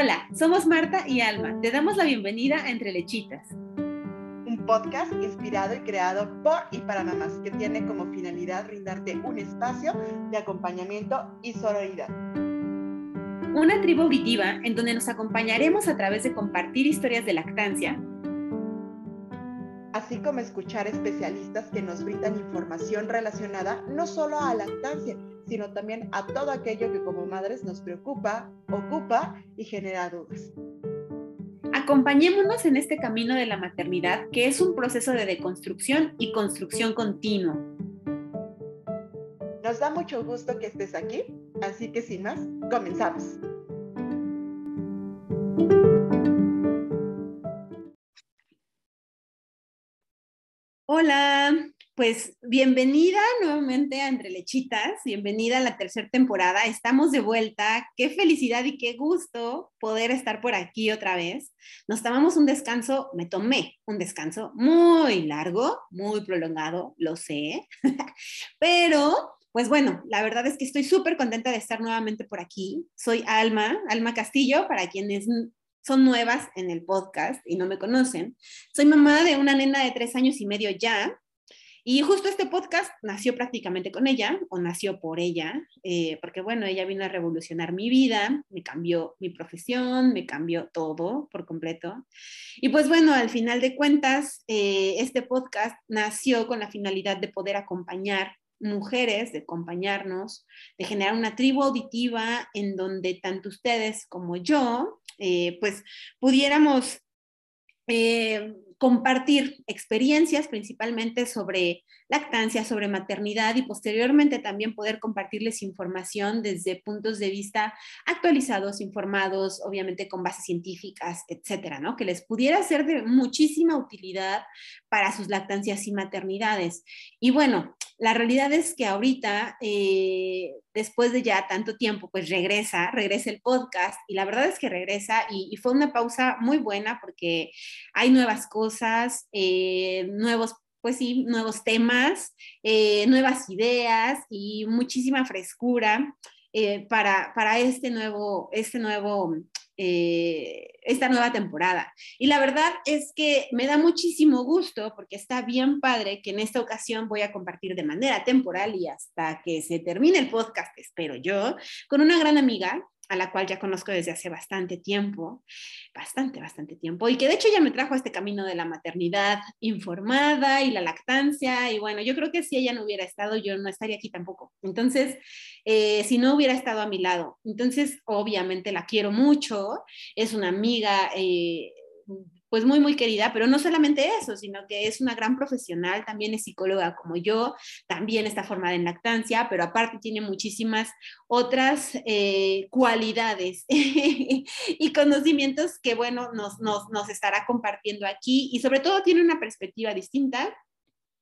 Hola, somos Marta y Alma. Te damos la bienvenida a Entre Lechitas. Un podcast inspirado y creado por y para mamás que tiene como finalidad brindarte un espacio de acompañamiento y sororidad. Una tribu auditiva en donde nos acompañaremos a través de compartir historias de lactancia, así como escuchar especialistas que nos brindan información relacionada no solo a lactancia, sino también a todo aquello que como madres nos preocupa, ocupa y genera dudas. Acompañémonos en este camino de la maternidad, que es un proceso de deconstrucción y construcción continua. Nos da mucho gusto que estés aquí, así que sin más, comenzamos. Hola, pues bienvenida nuevamente a Entre Lechitas, bienvenida a la tercera temporada, estamos de vuelta, qué felicidad y qué gusto poder estar por aquí otra vez. Nos tomamos un descanso, me tomé un descanso muy largo, muy prolongado, lo sé, pero pues bueno, la verdad es que estoy súper contenta de estar nuevamente por aquí. Soy Alma, Alma Castillo, para quienes son nuevas en el podcast y no me conocen. Soy mamá de una nena de tres años y medio ya. Y justo este podcast nació prácticamente con ella, o nació por ella, eh, porque bueno, ella vino a revolucionar mi vida, me cambió mi profesión, me cambió todo por completo. Y pues bueno, al final de cuentas, eh, este podcast nació con la finalidad de poder acompañar mujeres, de acompañarnos, de generar una tribu auditiva en donde tanto ustedes como yo, eh, pues pudiéramos compartir experiencias principalmente sobre lactancia, sobre maternidad y posteriormente también poder compartirles información desde puntos de vista actualizados, informados, obviamente con bases científicas, etcétera, ¿no? Que les pudiera ser de muchísima utilidad para sus lactancias y maternidades. Y bueno, la realidad es que ahorita, eh, después de ya tanto tiempo, pues regresa, regresa el podcast y la verdad es que regresa y, fue una pausa muy buena porque hay nuevas cosas, eh, nuevos pues sí, nuevos temas, eh, nuevas ideas y muchísima frescura para, para, este nuevo, este nuevo eh, esta nueva temporada. Y la verdad es que me da muchísimo gusto porque está bien padre que en esta ocasión voy a compartir de manera temporal y hasta que se termine el podcast, espero yo, con una gran amiga a la cual ya conozco desde hace bastante tiempo, bastante, bastante tiempo, y que de hecho ya me trajo a este camino de la maternidad informada y la lactancia, y bueno, yo creo que si ella no hubiera estado, yo no estaría aquí tampoco. Entonces, eh, si no hubiera estado a mi lado, entonces obviamente la quiero mucho, es una amiga. Eh, pues muy, muy querida, pero no solamente eso, sino que es una gran profesional, también es psicóloga como yo, también está formada en lactancia, pero aparte tiene muchísimas otras eh, cualidades y conocimientos que, bueno, nos, nos, nos estará compartiendo aquí. Y sobre todo tiene una perspectiva distinta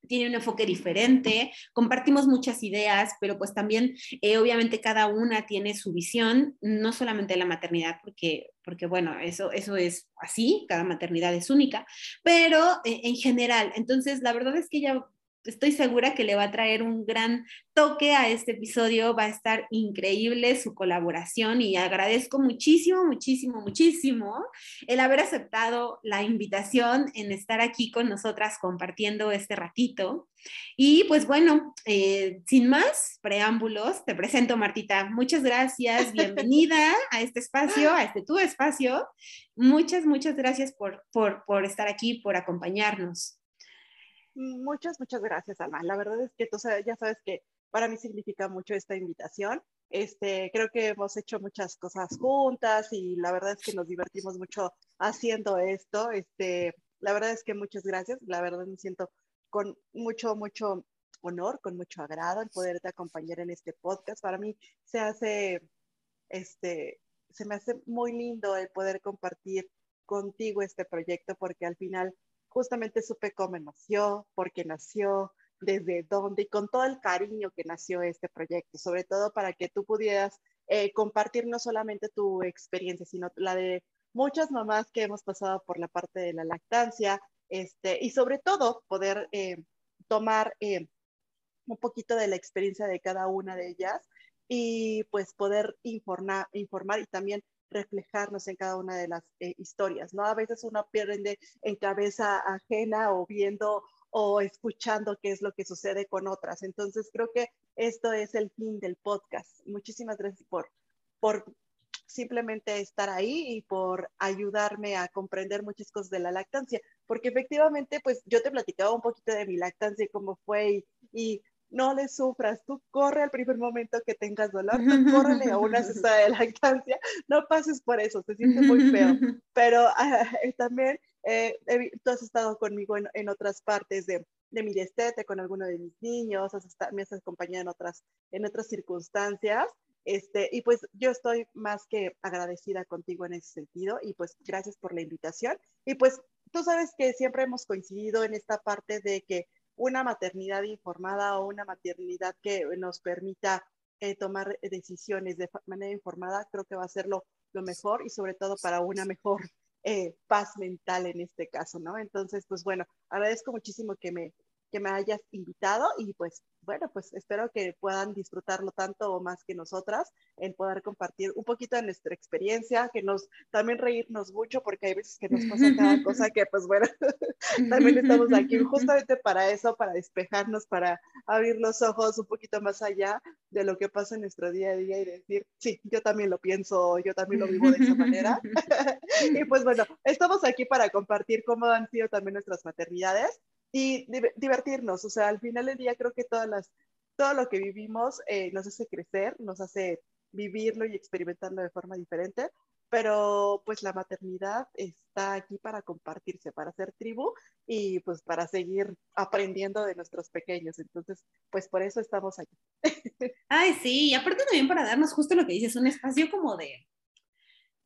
tiene un enfoque diferente, compartimos muchas ideas, pero pues también eh, obviamente cada una tiene su visión, no solamente de la maternidad, porque, porque bueno, eso, eso es así, cada maternidad es única, pero eh, en general, entonces la verdad es que ella estoy segura que le va a traer un gran toque a este episodio, va a estar increíble su colaboración y agradezco muchísimo, muchísimo, muchísimo el haber aceptado la invitación en estar aquí con nosotras compartiendo este ratito. Y pues bueno, eh, sin más preámbulos, te presento Martita. Muchas gracias, bienvenida a este espacio, a este tu espacio. Muchas, muchas gracias por, por, por estar aquí, por acompañarnos. Muchas, muchas gracias, Alma. La verdad es que tú ya sabes que para mí significa mucho esta invitación. Este, creo que hemos hecho muchas cosas juntas y la verdad es que nos divertimos mucho haciendo esto. Este, la verdad es que muchas gracias. La verdad me siento con mucho, mucho honor, con mucho agrado el poderte acompañar en este podcast. Para mí se hace, este, se me hace muy lindo el poder compartir contigo este proyecto porque al final justamente supe cómo nació, por qué nació, desde dónde y con todo el cariño que nació este proyecto, sobre todo para que tú pudieras eh, compartir no solamente tu experiencia, sino la de muchas mamás que hemos pasado por la parte de la lactancia, este, y sobre todo poder eh, tomar eh, un poquito de la experiencia de cada una de ellas y pues poder informar, informar y también reflejarnos en cada una de las eh, historias, ¿no? A veces uno pierde en cabeza ajena o viendo o escuchando qué es lo que sucede con otras. Entonces, creo que esto es el fin del podcast. Muchísimas gracias por, por simplemente estar ahí y por ayudarme a comprender muchas cosas de la lactancia, porque efectivamente, pues yo te platicaba un poquito de mi lactancia y cómo fue y, no le sufras, tú corre al primer momento que tengas dolor, tú córrele a una cesta de lactancia, no pases por eso, se siente muy feo, pero ah, eh, también eh, tú has estado conmigo en, otras partes de, de, mi destete con alguno de mis niños, has me has acompañado en otras, en otras circunstancias este, y pues yo estoy más que agradecida contigo en ese sentido y pues gracias por la invitación. Y pues tú sabes que siempre hemos coincidido en esta parte de que una maternidad informada o una maternidad que nos permita eh, tomar decisiones de manera informada, creo que va a ser lo, mejor y sobre todo para una mejor eh, paz mental en este caso, ¿no? Entonces, pues bueno, agradezco muchísimo que me, que me hayas invitado y pues bueno, pues espero que puedan disfrutarlo tanto o más que nosotras, en poder compartir un poquito de nuestra experiencia, que nos también reírnos mucho, porque hay veces que nos pasa cada cosa que, pues bueno, también estamos aquí justamente para eso, para despejarnos, para abrir los ojos un poquito más allá de lo que pasa en nuestro día a día y decir, sí, yo también lo pienso, yo también lo vivo de esa manera. y pues bueno, estamos aquí para compartir cómo han sido también nuestras maternidades y divertirnos. O sea, al final del día creo que todas las, todo lo que vivimos eh, nos hace crecer, nos hace vivirlo y experimentarlo de forma diferente, pero pues la maternidad está aquí para compartirse, para ser tribu y pues para seguir aprendiendo de nuestros pequeños. Entonces, pues por eso estamos aquí. Ay, sí, y aparte también para darnos justo lo que dices, un espacio como de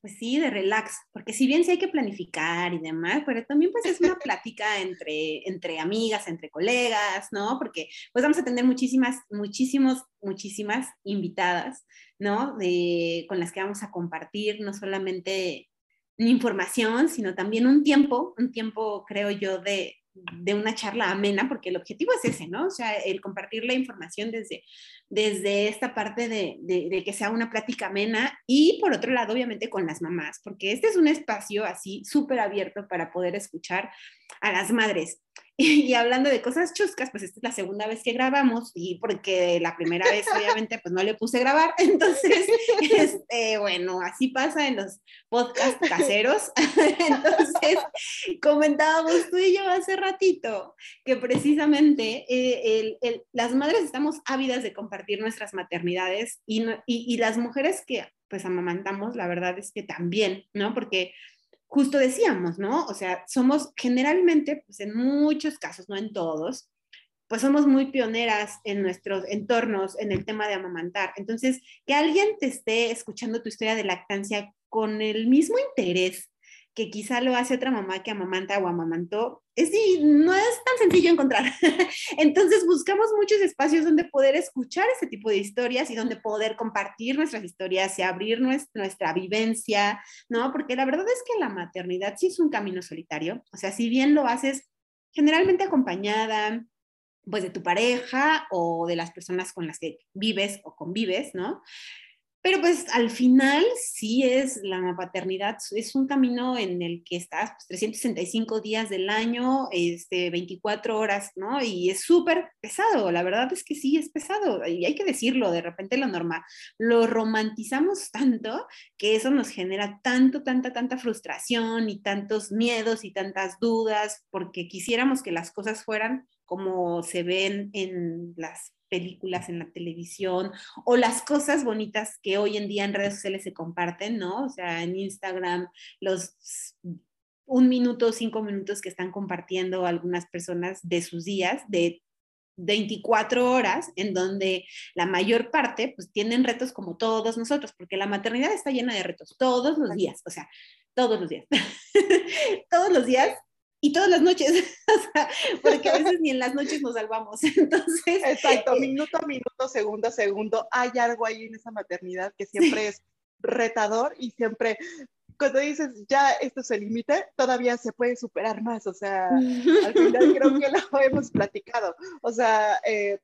pues sí, de relax, porque si bien sí hay que planificar y demás, pero también pues es una plática entre, entre amigas, entre colegas, ¿no? Porque pues vamos a tener muchísimas, muchísimos, muchísimas invitadas, ¿no? De, con las que vamos a compartir no solamente información, sino también un tiempo, un tiempo creo yo de, de una charla amena, porque el objetivo es ese, ¿no? O sea, el compartir la información desde, desde esta parte de, de, que sea una plática amena y por otro lado, obviamente, con las mamás, porque este es un espacio así súper abierto para poder escuchar a las madres. Y, hablando de cosas chuscas, pues esta es la segunda vez que grabamos y porque la primera vez obviamente pues no le puse grabar, entonces, este, bueno, así pasa en los podcasts caseros. Entonces, comentábamos tú y yo hace ratito que precisamente eh, las madres estamos ávidas de compartir nuestras maternidades y, y, y las mujeres que pues amamantamos, la verdad es que también, ¿no? Porque justo decíamos, ¿no? O sea, somos generalmente, pues en muchos casos, no en todos, pues somos muy pioneras en nuestros entornos en el tema de amamantar. Entonces, que alguien te esté escuchando tu historia de lactancia con el mismo interés que quizá lo hace otra mamá que amamanta o amamantó, es, no es tan sencillo encontrar. Entonces buscamos muchos espacios donde poder escuchar ese tipo de historias y donde poder compartir nuestras historias y abrir nuestra vivencia, ¿no? Porque la verdad es que la maternidad sí es un camino solitario, o sea, si bien lo haces generalmente acompañada, pues de tu pareja o de las personas con las que vives o convives, ¿no? Pero pues al final sí es la paternidad, es un camino en el que estás 365 pues, días del año, este, 24 horas, ¿no? Y es súper pesado, la verdad es que sí es pesado, y hay que decirlo, de repente lo normal, lo romantizamos tanto que eso nos genera tanto, tanta, tanta frustración y tantos miedos y tantas dudas, porque quisiéramos que las cosas fueran como se ven en las películas en la televisión o las cosas bonitas que hoy en día en redes sociales se comparten, ¿no? O sea, en Instagram, los un minuto, cinco minutos que están compartiendo algunas personas de sus días, de 24 horas, en donde la mayor parte, pues tienen retos como todos nosotros, porque la maternidad está llena de retos todos los días, o sea, todos los días. todos los días y todas las noches, porque a veces ni en las noches nos salvamos. Entonces, exacto, eh, minuto a minuto, segundo a segundo, hay algo ahí en esa maternidad que siempre es retador y siempre cuando dices ya esto es el límite, todavía se puede superar más, o sea, al final creo que lo hemos platicado, o sea, eh,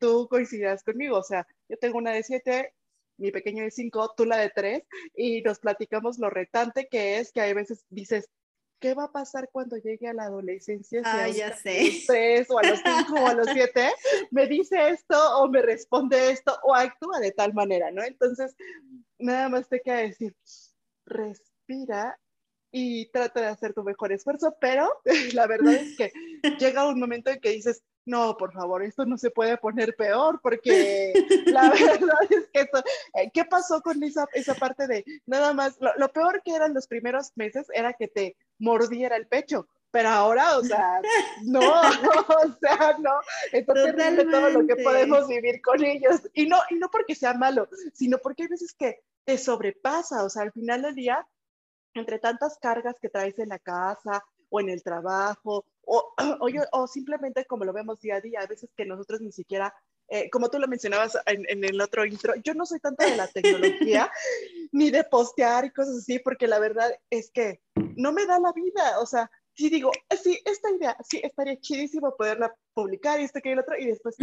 tú coincidas conmigo, o sea, yo tengo una de siete, mi pequeño de cinco, tú la de tres, y nos platicamos lo retante que es, que hay veces dices, ¿qué va a pasar cuando llegue a la adolescencia? Ah, ya sé. A los tres, o a los cinco, o a los siete, me dice esto, o me responde esto, o actúa de tal manera, ¿no? Entonces, nada más te queda decir, respira y trata de hacer tu mejor esfuerzo, pero la verdad es que llega un momento en que dices, no, por favor, esto no se puede poner peor, porque la verdad es que esto, eh, ¿qué pasó con esa, esa parte de nada más? Lo, peor que eran los primeros meses era que te mordiera el pecho, pero ahora, o sea, no, o sea, no, es terrible todo lo que podemos vivir con ellos, y no, y no porque sea malo, sino porque hay veces que te sobrepasa, o sea, al final del día entre tantas cargas que traes en la casa o en el trabajo, o, o, simplemente como lo vemos día a día, a veces que nosotros ni siquiera, eh, como tú lo mencionabas en, en, el otro intro, yo no soy tanto de la tecnología, ni de postear y cosas así, porque la verdad es que no me da la vida, o sea, sí digo, sí, esta idea, sí, estaría chidísimo poderla publicar y esto que el otro, y después,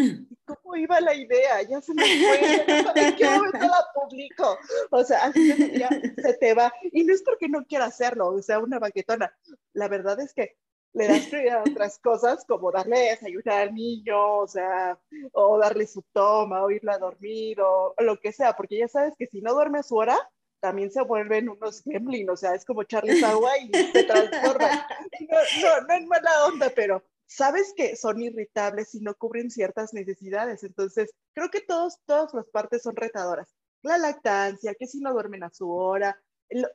¿cómo iba la idea? Ya se me fue, ¿en qué momento la publico? O sea, ya se te va, y no es porque no quiera hacerlo, o sea, una baquetona, la verdad es que le das prioridad a otras cosas como darle desayunar al niño, o sea, o darle su toma, o irla a dormir, o, o lo que sea, porque ya sabes que si no duerme a su hora, también se vuelven unos gremlin, o sea, es como echarles agua y se transforman. No, no, no es mala onda, pero sabes que son irritables y no cubren ciertas necesidades. Entonces, creo que todos, todas las partes son retadoras. La lactancia, que si no duermen a su hora,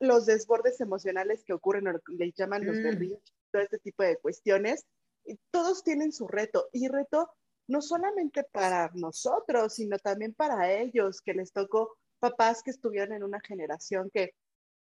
los desbordes emocionales que ocurren, o le llaman los mm. berrinches, todo este tipo de cuestiones, todos tienen su reto. Y reto no solamente para nosotros, sino también para ellos, que les tocó papás que estuvieron en una generación que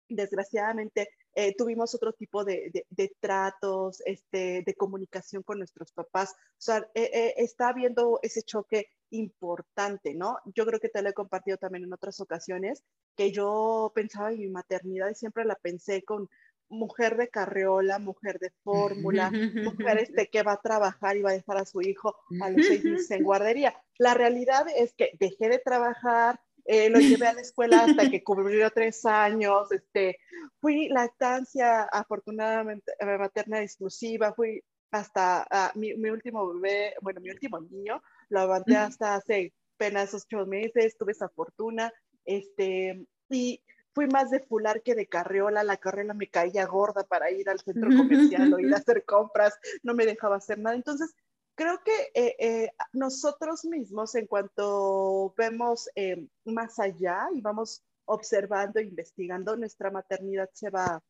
desgraciadamente eh, tuvimos otro tipo de, tratos, este, de comunicación con nuestros papás. O sea, eh, eh, está habiendo ese choque importante, ¿no? Yo creo que te lo he compartido también en otras ocasiones, que yo pensaba en mi maternidad y siempre la pensé con mujer de carriola, mujer de fórmula, mujer este, que va a trabajar y va a dejar a su hijo a los seis meses en guardería. La realidad es que dejé de trabajar, eh, lo llevé a la escuela hasta que cumplió tres años, este, fui lactancia afortunadamente eh, materna exclusiva, fui hasta ah, mi, mi, último bebé, bueno, mi último niño, lo aguanté hasta hace apenas ocho meses, tuve esa fortuna, este, y fui más de fular que de carriola, la carriola me caía gorda para ir al centro comercial o ir a hacer compras, no me dejaba hacer nada, entonces creo que eh, eh, nosotros mismos, en cuanto vemos eh, más allá y vamos observando e investigando, nuestra maternidad se va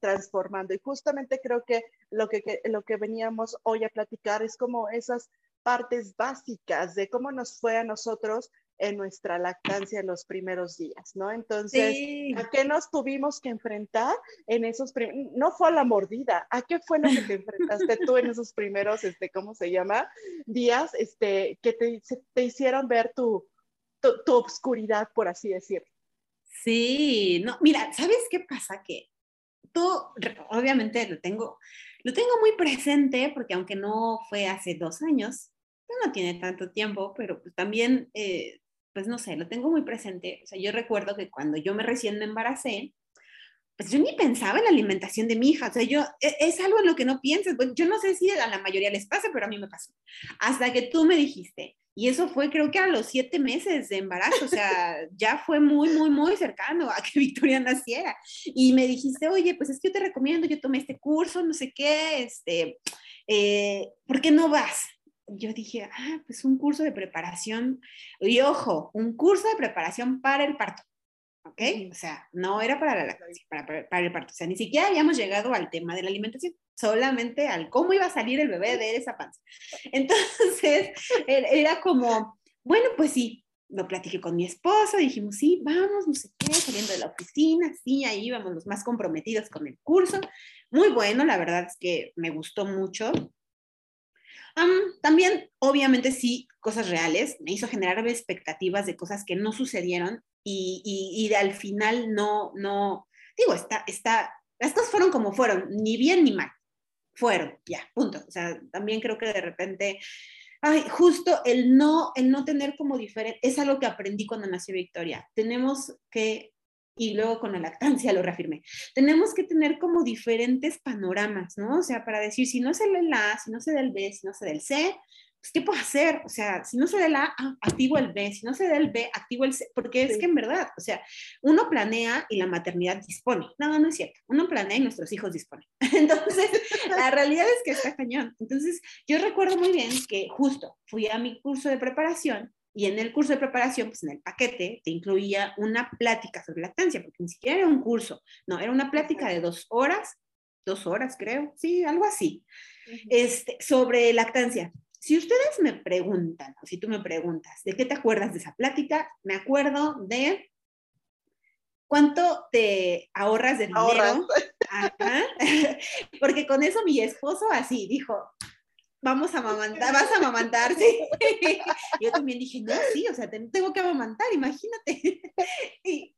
transformando. Y justamente creo que lo que, lo que veníamos hoy a platicar es como esas partes básicas de cómo nos fue a nosotros en nuestra lactancia en los primeros días, ¿no? Entonces, ¿a qué nos tuvimos que enfrentar en esos primeros? No fue a la mordida, ¿a qué fue lo que te enfrentaste tú en esos primeros, este, ¿cómo se llama? Días, este, que te, te hicieron ver tu, tu, tu obscuridad, por así decirlo. Sí, no, mira, ¿sabes qué pasa? Que tú, obviamente lo tengo, lo tengo muy presente porque aunque no fue hace dos años, no tiene tanto tiempo, pero pues también eh, pues no sé, lo tengo muy presente. O sea, yo recuerdo que cuando yo me recién me embaracé, pues yo ni pensaba en la alimentación de mi hija. O sea, yo, e, es, algo en lo que no piensas. Bueno, yo no sé si a la mayoría les pasa, pero a mí me pasó. Hasta que tú me dijiste, y eso fue creo que a los siete meses de embarazo, o sea, ya fue muy, muy, muy cercano a que Victoria naciera. Y me dijiste, oye, pues es que yo te recomiendo, yo tomé este curso, no sé qué, este, eh, ¿por qué no vas? Yo dije, ah, pues un curso de preparación, y ojo, un curso de preparación para el parto, ¿ok? O sea, no era para la lactancia, para, para, el parto, o sea, ni siquiera habíamos llegado al tema de la alimentación, solamente al cómo iba a salir el bebé de esa panza. Entonces, era como, bueno, pues sí, lo platiqué con mi esposo, dijimos, sí, vamos, no sé qué, saliendo de la oficina, sí, ahí íbamos los más comprometidos con el curso. Muy bueno, la verdad es que me gustó mucho también, obviamente, sí, cosas reales, me hizo generar expectativas de cosas que no sucedieron y, y, al final no, no, digo, está, está, las cosas fueron como fueron, ni bien ni mal, fueron, ya, punto. O sea, también creo que de repente Ay, justo el no, el no tener como diferente, es algo que aprendí cuando nació Victoria. Tenemos que, y luego con la lactancia lo reafirmé, tenemos que tener como diferentes panoramas, ¿no? O sea, para decir, si no se lee el A, si no se da el B, si no se da el C, pues, ¿qué puedo hacer? O sea, si no se da el A, ah, activo el B, si no se da el B, activo el C, porque es que en verdad, o sea, uno planea y la maternidad dispone. No, no es cierto. Uno planea y nuestros hijos disponen. Entonces, la realidad es que está cañón. Entonces, yo recuerdo muy bien que justo fui a mi curso de preparación y en el curso de preparación, pues en el paquete te incluía una plática sobre lactancia, porque ni siquiera era un curso, no, era una plática de dos horas, dos horas creo, sí, algo así, este, sobre lactancia. Si ustedes me preguntan, o si tú me preguntas, ¿de qué te acuerdas de esa plática? Me acuerdo de cuánto te ahorras de dinero. Porque con eso mi esposo así dijo, vamos a amamantar, vas a amamantar, sí. Yo también dije, no, sí, o sea, tengo que amamantar, imagínate. Y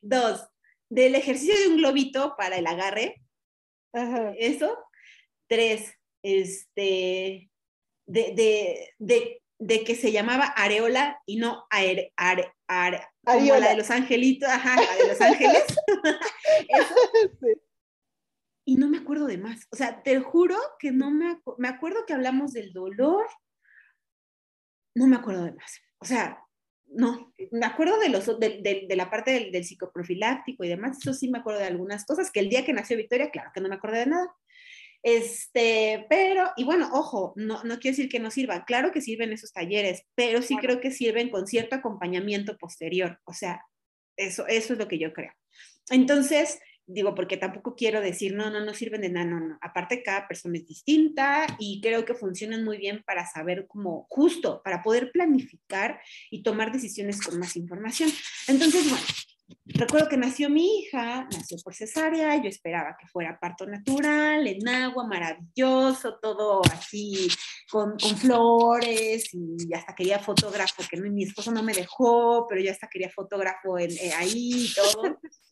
dos, del ejercicio de un globito para el agarre, eso. Tres, este, de, de, de, que se llamaba Areola y no are, are, are, como la de los angelitos, ajá, la de los ángeles. Y no me acuerdo de más. O sea, te juro que no me, me acuerdo que hablamos del dolor, no me acuerdo de más. O sea, no, me acuerdo de, los, de, de, de la parte del, del, psicoprofiláctico y demás, eso sí me acuerdo de algunas cosas, que el día que nació Victoria, claro que no me acuerdo de nada. Este, pero, y bueno, ojo, no, no quiero decir que no sirvan, claro que sirven esos talleres, pero sí creo que sirven con cierto acompañamiento posterior, o sea, eso, eso es lo que yo creo. Entonces, digo, porque tampoco quiero decir, no, no, no sirven de nada, no, no. Aparte, cada persona es distinta y creo que funcionan muy bien para saber cómo, justo, para poder planificar y tomar decisiones con más información. Entonces, bueno, Recuerdo que nació mi hija, nació por cesárea, yo esperaba que fuera parto natural, en agua, maravilloso, todo así, con, con flores, y hasta quería fotógrafo, que mi esposo no me dejó, pero yo hasta quería fotógrafo en, eh, ahí y todo.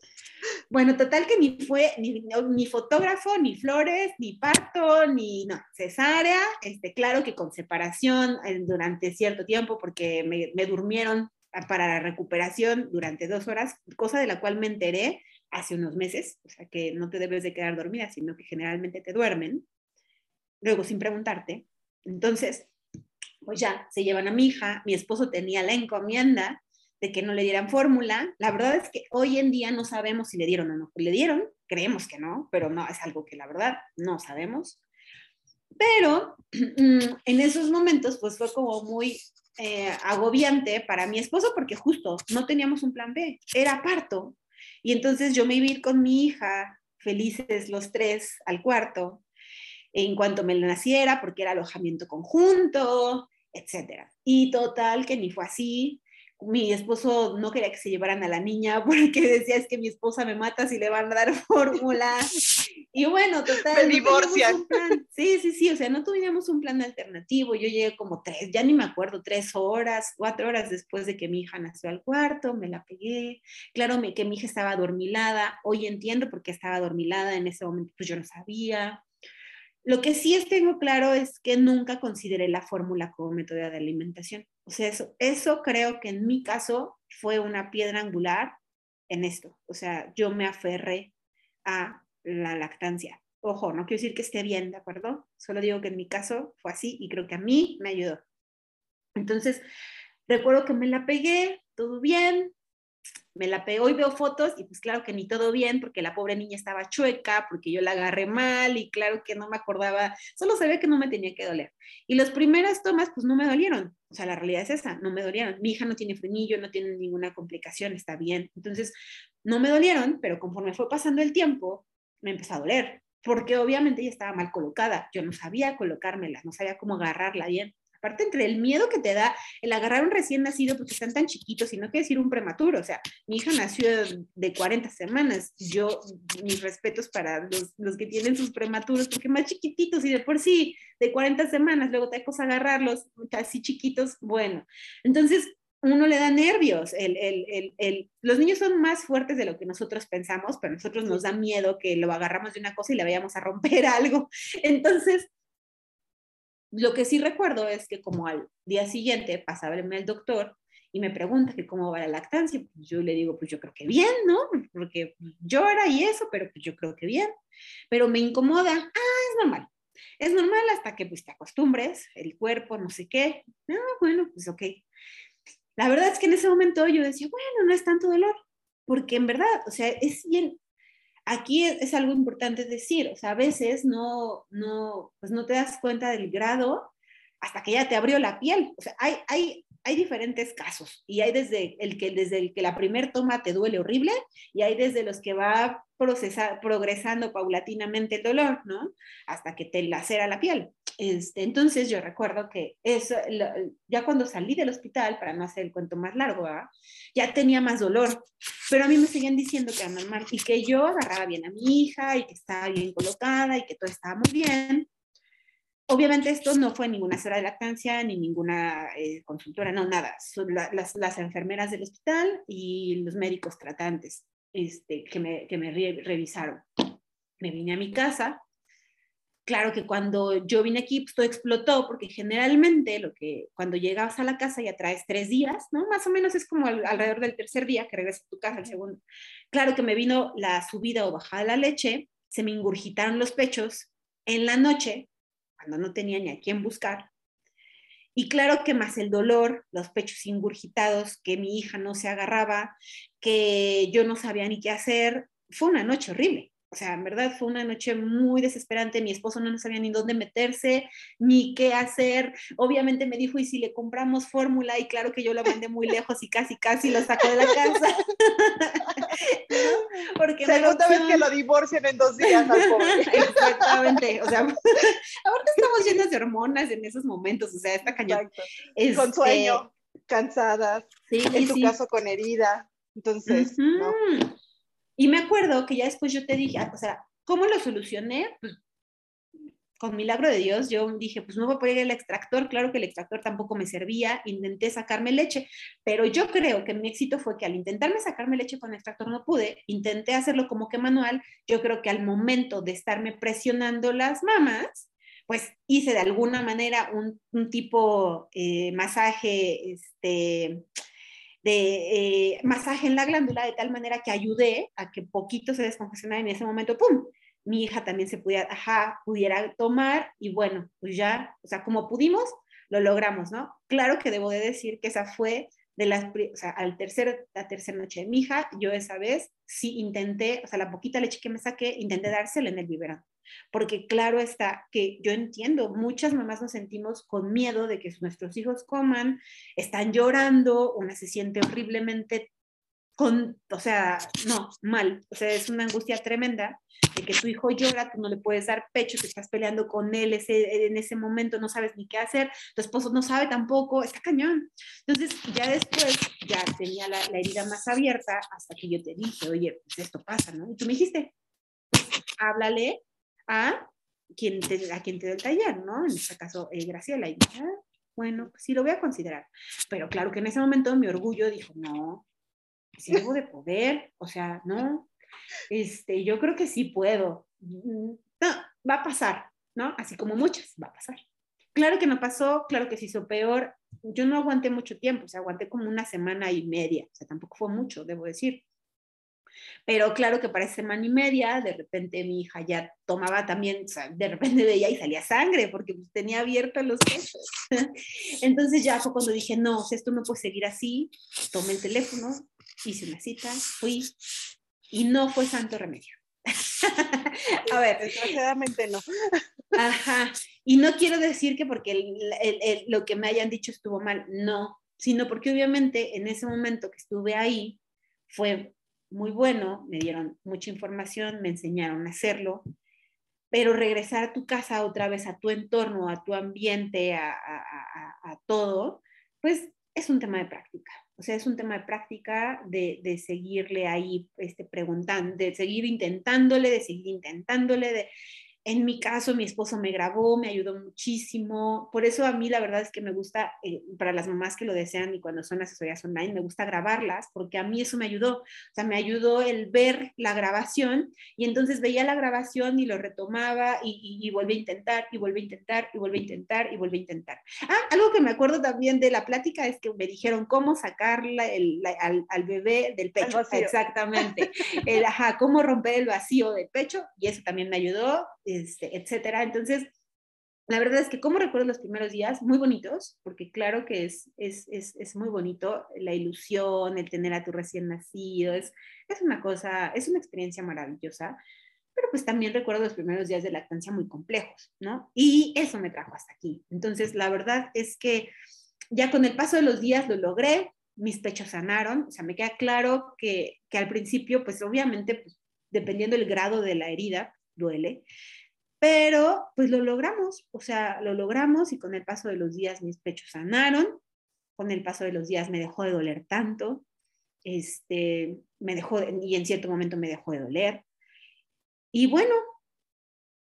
Bueno, total que ni fue ni, ni, fotógrafo, ni flores, ni parto, ni no, cesárea, este, claro que con separación eh, durante cierto tiempo, porque me, me durmieron para la recuperación durante dos horas, cosa de la cual me enteré hace unos meses, o sea que no te debes de quedar dormida, sino que generalmente te duermen, luego sin preguntarte. Entonces, pues ya, se llevan a mi hija, mi esposo tenía la encomienda de que no le dieran fórmula. La verdad es que hoy en día no sabemos si le dieron o no. Le dieron, creemos que no, pero no, es algo que la verdad no sabemos. Pero en esos momentos, pues fue como muy eh, agobiante para mi esposo porque justo no teníamos un plan B, era parto. Y entonces yo me iba a ir con mi hija, felices los tres, al cuarto, en cuanto me naciera, porque era alojamiento conjunto, etc. Y total, que ni fue así mi esposo no quería que se llevaran a la niña porque decía es que mi esposa me mata si le van a dar fórmula. Y bueno, total. Me divorcian. sí, sí, sí, o sea, no tuvimos un plan alternativo. Yo llegué como tres, ya ni me acuerdo, tres horas, cuatro horas después de que mi hija nació al cuarto, me la pegué. Claro que mi hija estaba dormilada. Hoy entiendo por qué estaba dormilada en ese momento, pues yo no sabía. Lo que sí es, tengo claro es que nunca consideré la fórmula como método de alimentación. O sea, eso, eso creo que en mi caso fue una piedra angular en esto. O sea, yo me aferré a la lactancia. Ojo, no quiero decir que esté bien, ¿de acuerdo? Solo digo que en mi caso fue así y creo que a mí me ayudó. Entonces, recuerdo que me la pegué, todo bien, me la pegó y veo fotos y pues claro que ni todo bien porque la pobre niña estaba chueca, porque yo la agarré mal y claro que no me acordaba, solo ve que no me tenía que doler. Y las primeras tomas pues no me dolieron, o sea, la realidad es esa, no me dolieron. Mi hija no tiene frenillo, no tiene ninguna complicación, está bien. Entonces, no me dolieron, pero conforme fue pasando el tiempo, me empezó a doler, porque obviamente ella estaba mal colocada, yo no sabía colocármela, no sabía cómo agarrarla bien. Aparte, entre el miedo que te da el agarrar un recién nacido porque están tan chiquitos, y no quiere decir un prematuro, o sea, mi hija nació de 40 semanas, yo, mis respetos para los, los que tienen sus prematuros, porque más chiquititos y de por sí, de 40 semanas, luego te cosa agarrarlos casi chiquitos, bueno, entonces uno le da nervios, el, el, el, los niños son más fuertes de lo que nosotros pensamos, pero nosotros nos da miedo que lo agarramos de una cosa y le vayamos a romper algo, entonces Lo que sí recuerdo es que como al día siguiente pasaba el doctor y me pregunta que cómo va la lactancia, pues yo le digo, pues yo creo que bien, ¿no? Porque llora y eso, pero pues yo creo que bien. Pero me incomoda, ah, es normal. Es normal hasta que pues te acostumbres, el cuerpo, no sé qué. Ah, bueno, pues ok. La verdad es que en ese momento yo decía, bueno, no es tanto dolor, porque en verdad, o sea, es bien, aquí es, algo importante decir, o sea, a veces no, no, pues no te das cuenta del grado hasta que ya te abrió la piel. O sea, hay, hay, hay diferentes casos y hay desde el que, desde el que la primer toma te duele horrible y hay desde los que va procesar, progresando paulatinamente el dolor, ¿no? Hasta que te lacera la piel. Este, entonces yo recuerdo que eso, ya cuando salí del hospital, para no hacer el cuento más largo, ya tenía más dolor, pero a mí me seguían diciendo que era normal y que yo agarraba bien a mi hija y que estaba bien colocada y que todo estaba muy bien Obviamente esto no fue ninguna sala de lactancia ni ninguna eh, consultora, no, nada. Son las, las, enfermeras del hospital y los médicos tratantes este, que me, que me revisaron. Me vine a mi casa. Claro que cuando yo vine aquí, pues todo explotó, porque generalmente lo que cuando llegabas a la casa ya traes tres días, ¿no? Más o menos es como alrededor del tercer día que regresas a tu casa, el segundo. Claro que me vino la subida o bajada de la leche, se me ingurgitaron los pechos. En la noche cuando no tenía ni a quién buscar. Y claro que más el dolor, los pechos ingurgitados, que mi hija no se agarraba, que yo no sabía ni qué hacer, fue una noche horrible. O sea, en verdad fue una noche muy desesperante. Mi esposo no sabía ni dónde meterse, ni qué hacer. Obviamente me dijo, ¿y si le compramos fórmula? Y claro que yo lo mandé muy lejos y casi, casi lo saco de la casa. Porque Segunda vez que lo divorcian en dos días Exactamente. O sea, ahorita estamos llenas de hormonas en esos momentos. O sea, está cañón. Este, con sueño, cansadas. Sí, en tu caso con herida. Entonces, ¿no? Y me acuerdo que ya después yo te dije, o sea, ¿cómo lo solucioné? Pues con milagro de Dios, yo dije, pues no voy a poner el extractor, claro que el extractor tampoco me servía, intenté sacarme leche, pero yo creo que mi éxito fue que al intentarme sacarme leche con el extractor no pude, intenté hacerlo como que manual, yo creo que al momento de estarme presionando las mamas, pues hice de alguna manera un, un tipo eh, masaje, este, de eh, masaje en la glándula de tal manera que ayudé a que poquito se descongestionara en ese momento, ¡pum! Mi hija también se pudiera, pudiera tomar y bueno, pues ya, o sea, como pudimos, lo logramos, ¿no? Claro que debo de decir que esa fue de las, al tercer, la tercera noche de mi hija, yo esa vez sí intenté, o sea, la poquita leche que me saqué, intenté dársela en el biberón porque claro está que yo entiendo, muchas mamás nos sentimos con miedo de que nuestros hijos coman, están llorando, una se siente horriblemente con, o sea, no, mal, o sea, es una angustia tremenda de que tu hijo llora, tú no le puedes dar pecho, te estás peleando con él ese, en ese momento, no sabes ni qué hacer, tu esposo no sabe tampoco, está cañón. Entonces, ya después, ya tenía la, la herida más abierta hasta que yo te dije, oye, pues esto pasa, ¿no? Y tú me dijiste, háblale a quien te, a quien te dé el taller, ¿no? En este caso, eh, Graciela. Y dije, ah, bueno, pues sí lo voy a considerar. Pero claro que en ese momento mi orgullo dijo, no, si debo de poder, o sea, no, este, yo creo que sí puedo. Mm, no, va a pasar, ¿no? Así como muchas, va a pasar. Claro que no pasó, claro que se hizo peor. Yo no aguanté mucho tiempo, o sea, aguanté como una semana y media, o sea, tampoco fue mucho, debo decir. Pero claro que para semana y media, de repente mi hija ya tomaba también, o sea, de repente veía y salía sangre porque pues, tenía abiertos los pesos. Entonces ya fue cuando dije, no, esto no puede seguir así. Tomé el teléfono, hice una cita, fui y no fue santo remedio. A ver, desgraciadamente no. Ajá. Y no quiero decir que porque lo que me hayan dicho estuvo mal, no, sino porque obviamente en ese momento que estuve ahí fue muy bueno, me dieron mucha información, me enseñaron a hacerlo, pero regresar a tu casa otra vez, a tu entorno, a tu ambiente, a, todo, pues es un tema de práctica. O sea, es un tema de práctica de, seguirle ahí este, preguntando, de seguir intentándole, de seguir intentándole, de, en mi caso, mi esposo me grabó, me ayudó muchísimo. Por eso a mí la verdad es que me gusta, eh, para las mamás que lo desean y cuando son asesorías online, me gusta grabarlas porque a mí eso me ayudó. O sea, me ayudó el ver la grabación y entonces veía la grabación y lo retomaba y, y, volví a intentar y volví a intentar y volví a intentar y volví a intentar. Ah, algo que me acuerdo también de la plática es que me dijeron cómo sacar el, al, al, bebé del pecho. Exactamente. el, ajá, cómo romper el vacío del pecho y eso también me ayudó este, etcétera. Entonces, la verdad es que como recuerdo los primeros días, muy bonitos, porque claro que es, es, es, es, muy bonito la ilusión, el tener a tu recién nacido, es, es una cosa, es una experiencia maravillosa, pero pues también recuerdo los primeros días de lactancia muy complejos, ¿no? Y eso me trajo hasta aquí. Entonces, la verdad es que ya con el paso de los días lo logré, mis pechos sanaron, o sea, me queda claro que, que al principio, pues obviamente, pues, dependiendo del grado de la herida, duele, pero pues lo logramos, o sea, lo logramos y con el paso de los días mis pechos sanaron, con el paso de los días me dejó de doler tanto, este, me dejó, y en cierto momento me dejó de doler. Y bueno,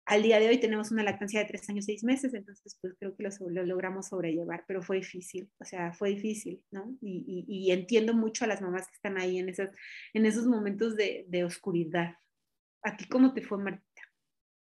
al día de hoy tenemos una lactancia de tres años, seis meses, entonces pues creo que lo, logramos sobrellevar, pero fue difícil, o sea, fue difícil, ¿no? Y, y, entiendo mucho a las mamás que están ahí en esos, en esos momentos de, de oscuridad. ¿A ti cómo te fue, Marta?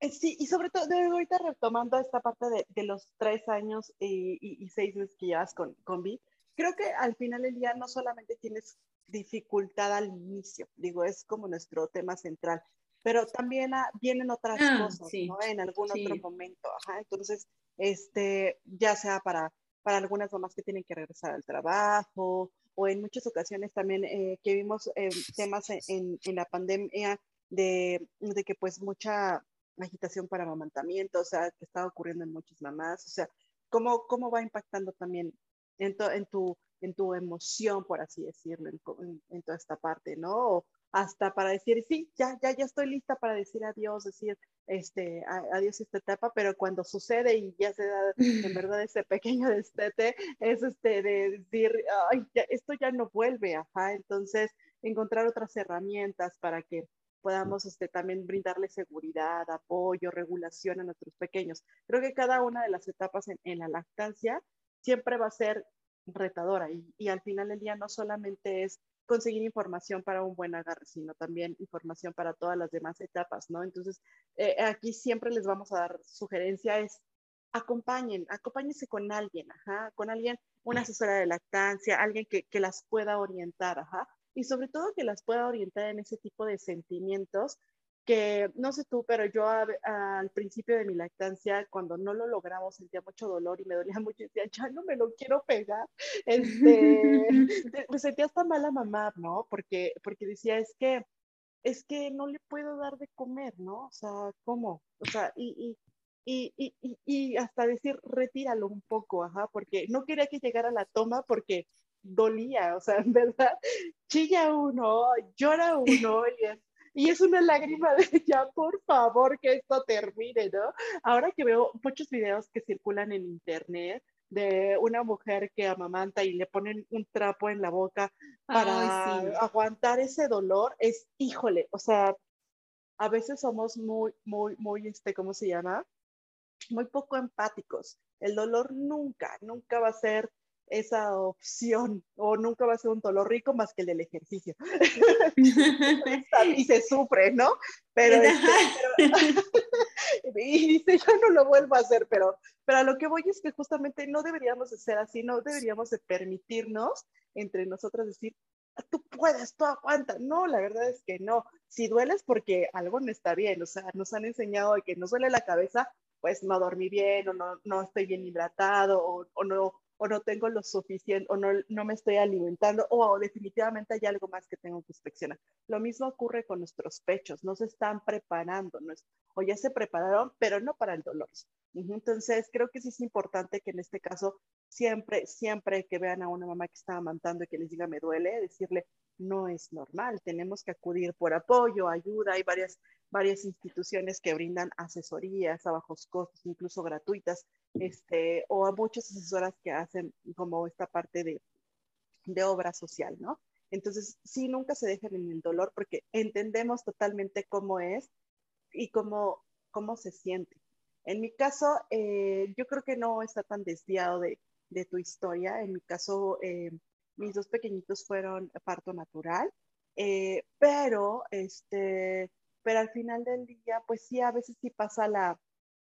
Eh, sí, y sobre todo, ahorita retomando esta parte de, de los tres años y, y, seis meses que llevas con, con Vi, creo que al final del día no solamente tienes dificultad al inicio, digo, es como nuestro tema central, pero también vienen otras ah, cosas, ¿no? En algún otro momento, ajá, entonces, este, ya sea para, para algunas mamás que tienen que regresar al trabajo, o en muchas ocasiones también eh, que vimos eh, temas en, en, la pandemia de, de que pues mucha agitación para amamantamiento, o sea, que está ocurriendo en muchas mamás, o sea, cómo, cómo va impactando también en, en, tu, en tu emoción, por así decirlo, en, en, toda esta parte, ¿no? O hasta para decir, sí, ya, ya, ya estoy lista para decir adiós, decir, este, adiós esta etapa, pero cuando sucede y ya se da en verdad ese pequeño destete, es este de decir, ay, esto ya no vuelve, ajá, entonces encontrar otras herramientas para que podamos este, también brindarle seguridad, apoyo, regulación a nuestros pequeños. Creo que cada una de las etapas en, la lactancia siempre va a ser retadora y, y, al final del día no solamente es conseguir información para un buen agarre, sino también información para todas las demás etapas, ¿no? Entonces, eh, aquí siempre les vamos a dar sugerencia, es acompañen, acompáñense con alguien, ajá, con alguien, una asesora de lactancia, alguien que, que las pueda orientar, ajá, y sobre todo que las pueda orientar en ese tipo de sentimientos que no sé tú, pero yo al principio de mi lactancia, cuando no lo logramos, sentía mucho dolor y me dolía mucho y decía, ya no me lo quiero pegar. Este, me sentía hasta mala mamá, ¿no? Porque, porque decía, es que, es que no le puedo dar de comer, ¿no? O sea, ¿cómo? O sea, y, y, y, y, y hasta decir, retíralo un poco, ajá, porque no quería que llegara la toma porque dolía, o sea, en verdad, chilla uno, llora uno y es, y es una lágrima de ya, por favor, que esto termine, ¿no? Ahora que veo muchos videos que circulan en internet de una mujer que amamanta y le ponen un trapo en la boca para aguantar ese dolor, es, híjole, o sea, a veces somos muy, muy, muy, este, ¿cómo se llama? Muy poco empáticos. El dolor nunca, nunca va a ser esa opción o nunca va a ser un dolor rico más que el del ejercicio. y se sufre, ¿no? Pero, este, y dice, yo no lo vuelvo a hacer, pero, pero a lo que voy es que justamente no deberíamos de ser así, no deberíamos de permitirnos entre nosotras decir, tú puedes, tú aguanta. No, la verdad es que no. Si dueles porque algo no está bien, o sea, nos han enseñado que nos duele la cabeza, pues no dormí bien o no, no estoy bien hidratado o, o no o no tengo lo suficiente, o no, no me estoy alimentando, o, definitivamente hay algo más que tengo que inspeccionar. Lo mismo ocurre con nuestros pechos, no se están preparando, o ya se prepararon, pero no para el dolor. Entonces, creo que sí es importante que en este caso, siempre, siempre que vean a una mamá que está amantando y que les diga me duele, decirle, no es normal, tenemos que acudir por apoyo, ayuda, hay varias, varias instituciones que brindan asesorías a bajos costos, incluso gratuitas, este, o a muchas asesoras que hacen como esta parte de, de obra social, ¿no? Entonces, sí, nunca se dejen en el dolor porque entendemos totalmente cómo es y cómo, cómo se siente. En mi caso, eh, yo creo que no está tan desviado de, de tu historia. En mi caso, eh, mis dos pequeñitos fueron parto natural, eh, pero, este, pero al final del día, pues sí, a veces sí pasa la,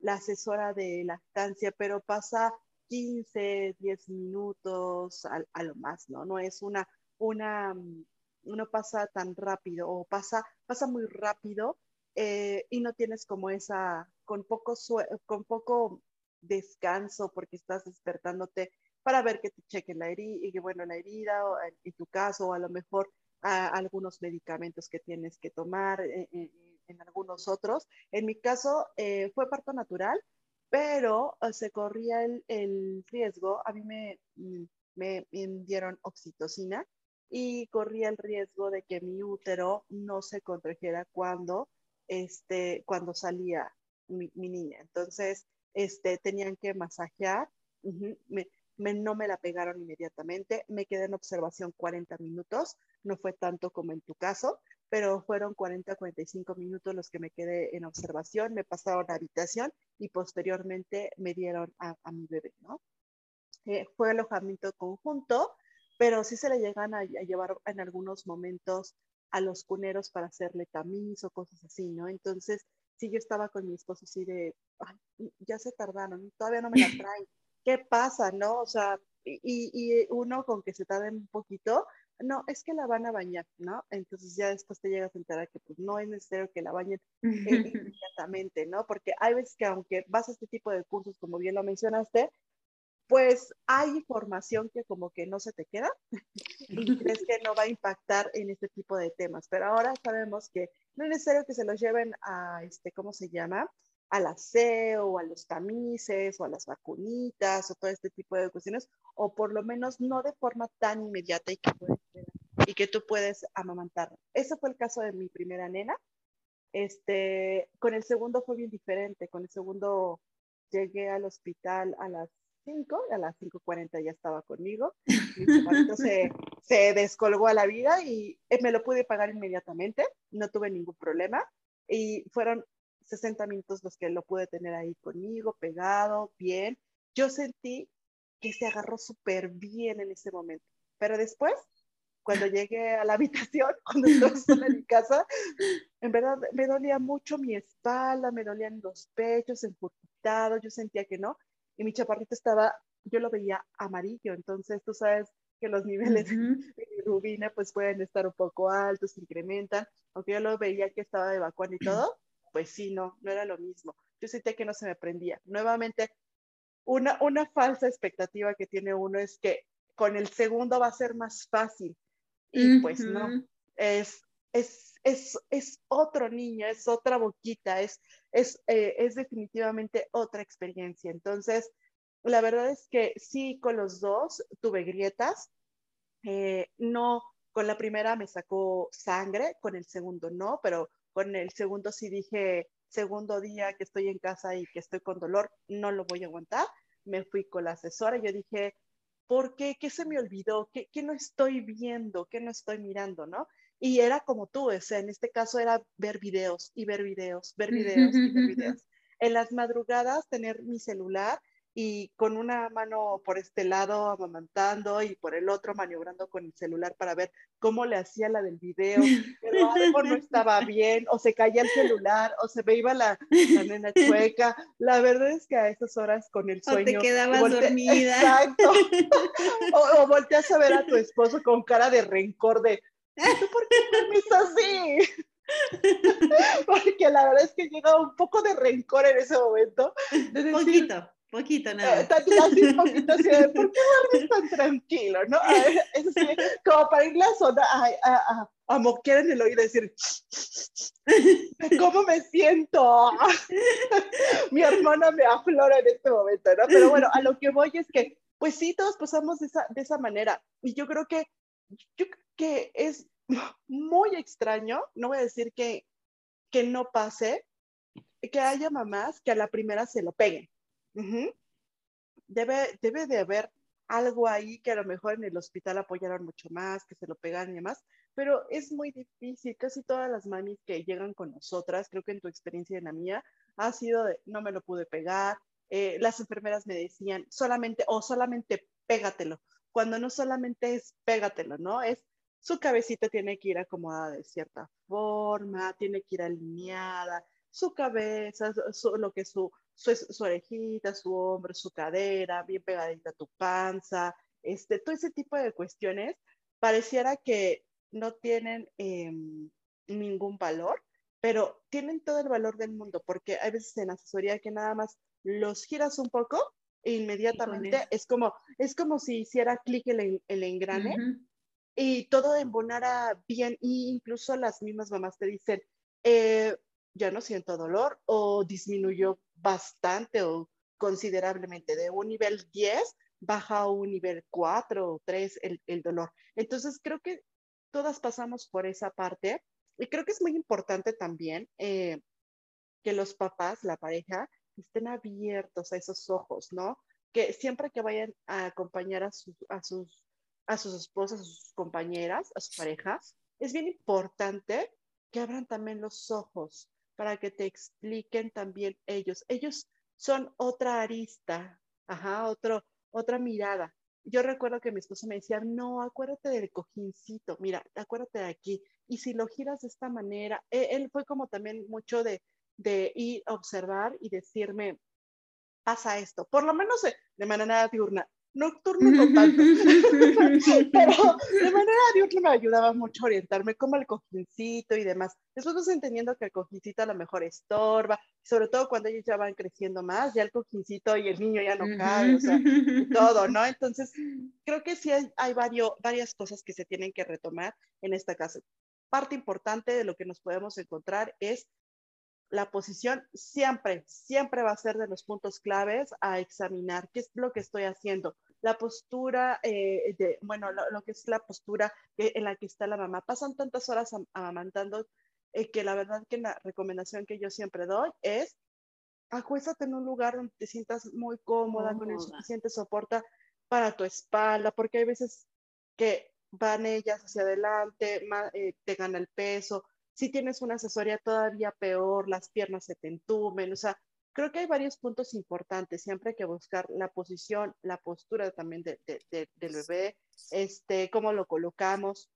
la asesora de lactancia, pero pasa 15, 10 minutos a, a, lo más, ¿no? No es una, una, mm, no pasa tan rápido o pasa, pasa muy rápido eh, y no tienes como esa, con poco, con poco descanso porque estás despertándote para ver que te chequen la herida, y que bueno, la herida, o en tu caso, o a lo mejor a, algunos medicamentos que tienes que tomar, eh, eh, en algunos otros. En mi caso eh, fue parto natural, pero se corría el, el, riesgo, a mí me, mm, me, dieron oxitocina y corría el riesgo de que mi útero no se contrajera cuando, este, cuando salía mi, mi niña. Entonces, este, tenían que masajear. me, no me la pegaron inmediatamente, me quedé en observación 40 minutos, no fue tanto como en tu caso, pero fueron 40, 45 minutos los que me quedé en observación, me pasaron a habitación y posteriormente me dieron a, mi bebé, ¿no? Eh, fue alojamiento conjunto, pero sí se le llegan a, llevar en algunos momentos a los cuneros para hacerle tamiz o cosas así, ¿no? Entonces, sí, yo estaba con mi esposo así de, ya se tardaron, todavía no me la traen. ¿Qué pasa, no? O sea, y, y uno con que se tarde un poquito, no, es que la van a bañar, ¿no? Entonces ya después te llegas a enterar que pues no es necesario que la bañen inmediatamente, ¿no? Porque hay veces que aunque vas a este tipo de cursos, como bien lo mencionaste, pues hay información que como que no se te queda y crees que no va a impactar en este tipo de temas. Pero ahora sabemos que no es necesario que se los lleven a, este, ¿cómo se llama? Al aseo o a los tamices o a las vacunitas o todo este tipo de cuestiones, o por lo menos no de forma tan inmediata y que, y que tú puedes amamantar. Ese fue el caso de mi primera nena. Este, con el segundo fue bien diferente. Con el segundo llegué al hospital a las 5, a las 5.40 ya estaba conmigo. Mi se, se descolgó a la vida y eh, me lo pude pagar inmediatamente, no tuve ningún problema. Y fueron 60 minutos los que lo pude tener ahí conmigo, pegado, bien. Yo sentí que se agarró súper bien en ese momento. Pero después, cuando llegué a la habitación, cuando estaba sola en mi casa, en verdad me dolía mucho mi espalda, me dolían los pechos, emputado, yo sentía que no. Y mi chaparrito estaba, yo lo veía amarillo, entonces tú sabes que los niveles de rubina pues pueden estar un poco altos, incrementan, aunque yo lo veía que estaba evacuando y todo, pues sí, no, no era lo mismo. Yo sentía que no se me prendía. Nuevamente, una, una falsa expectativa que tiene uno es que con el segundo va a ser más fácil. Y pues no, es, es, es, es, otro niño, es otra boquita, es, es, eh, es definitivamente otra experiencia. Entonces, la verdad es que sí, con los dos tuve grietas. Eh, no, con la primera me sacó sangre, con el segundo no, pero con el segundo sí dije, segundo día que estoy en casa y que estoy con dolor, no lo voy a aguantar. Me fui con la asesora y yo dije, ¿por qué? ¿Qué se me olvidó? ¿Qué, ¿Qué, no estoy viendo? ¿Qué no estoy mirando? ¿No? Y era como tú, o sea, en este caso era ver videos y ver videos, ver videos y ver videos. En las madrugadas tener mi celular y con una mano por este lado amamantando y por el otro maniobrando con el celular para ver cómo le hacía la del video, pero algo no estaba bien, o se caía el celular, o se me iba la, la nena chueca. La verdad es que a esas horas con el sueño... O te quedabas dormida. Exacto. O, o, volteas a ver a tu esposo con cara de rencor de, ¿tú por qué dormís así? Porque la verdad es que llega un poco de rencor en ese momento. Un poquito Poquito, nada. Eh, así, poquito así, ¿por qué duermes tan tranquilo? ¿no? Eso sí, como para irle a sonar, a, a, a, moquear en el oído y decir, ¿cómo me siento? Mi hermana me aflora en este momento, ¿no? Pero bueno, a lo que voy es que, pues sí, todos pasamos de esa, de esa manera. Y yo creo que, yo creo que es muy extraño, no voy a decir que, que no pase, que haya mamás que a la primera se lo peguen debe, debe de haber algo ahí que a lo mejor en el hospital apoyaron mucho más, que se lo pegan y demás, pero es muy difícil. Casi todas las mamis que llegan con nosotras, creo que en tu experiencia y en la mía, ha sido de no me lo pude pegar, eh, las enfermeras me decían solamente o solamente pégatelo, cuando no solamente es pégatelo, ¿no? Es su cabecita tiene que ir acomodada de cierta forma, tiene que ir alineada, su cabeza, lo que es su, su, orejita, su hombro, su cadera, bien pegadita a tu panza, este, todo ese tipo de cuestiones, pareciera que no tienen em, ningún valor, pero tienen todo el valor del mundo, porque hay veces en asesoría que nada más los giras un poco e inmediatamente es como, es como si hiciera clic el, el engrane y todo embonara bien, e incluso las mismas mamás te dicen, eh, ya no siento dolor o disminuyó bastante o considerablemente de un nivel 10 baja a un nivel 4 o 3 el, el dolor. Entonces creo que todas pasamos por esa parte y creo que es muy importante también eh, que los papás, la pareja, estén abiertos a esos ojos, ¿no? Que siempre que vayan a acompañar a sus, a sus, a sus esposas, a sus compañeras, a sus parejas, es bien importante que abran también los ojos para que te expliquen también ellos. Ellos son otra arista, ajá, otro, otra mirada. Yo recuerdo que mi esposo me decía, no, acuérdate del cojincito, mira, acuérdate de aquí. Y si lo giras de esta manera, e, él, fue como también mucho de, de ir a observar y decirme, pasa esto, por lo menos de manera diurna, nocturno no tanto, pero de manera diurna me ayudaba mucho a orientarme como el cojincito y demás. Después vas entendiendo que el cojincito a lo mejor estorba, sobre todo cuando ellos ya van creciendo más, ya el cojincito y el niño ya no cae, o sea, todo, ¿no? Entonces, creo que sí hay, hay varias cosas que se tienen que retomar en esta casa. Parte importante de lo que nos podemos encontrar es la posición siempre, siempre va a ser de los puntos claves a examinar qué es lo que estoy haciendo. La postura, eh, de, bueno, lo, que es la postura en la que está la mamá. Pasan tantas horas amamantando eh, que la verdad que la recomendación que yo siempre doy es acuéstate en un lugar donde te sientas muy cómoda, con el suficiente soporte para tu espalda, porque hay veces que van ellas hacia adelante, eh, te gana el peso, si tienes una asesoría todavía peor, las piernas se te entumen, o sea, creo que hay varios puntos importantes, siempre hay que buscar la posición, la postura también del bebé, este, cómo lo colocamos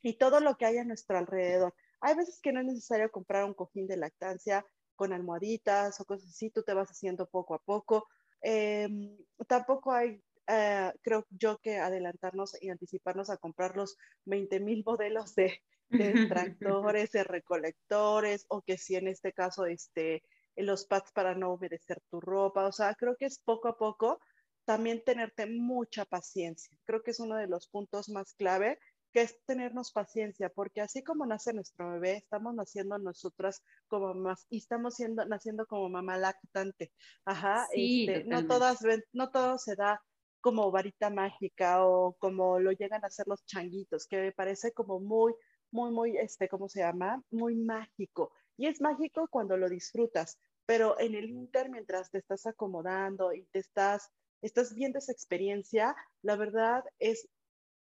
y todo lo que hay a nuestro alrededor. Hay veces que no es necesario comprar un cojín de lactancia con almohaditas o cosas así, tú te vas haciendo poco a poco. Em, tampoco hay, eh, creo yo, que adelantarnos y anticiparnos a comprar los 20 mil modelos de, de tractores, de recolectores, o que si en este caso este, los pads para no humedecer tu ropa. O sea, creo que es poco a poco también tenerte mucha paciencia. Creo que es uno de los puntos más clave, que es tenernos paciencia, porque así como nace nuestro bebé, estamos naciendo nosotras como mamás y estamos siendo, naciendo como mamá lactante. Ajá, este, no todas, no todo se da como varita mágica o como lo llegan a hacer los changuitos, que me parece como muy, muy, muy, este, ¿cómo se llama? Muy mágico. Y es mágico cuando lo disfrutas, pero en el inter, mientras te estás acomodando y te estás, estás viendo esa experiencia, la verdad es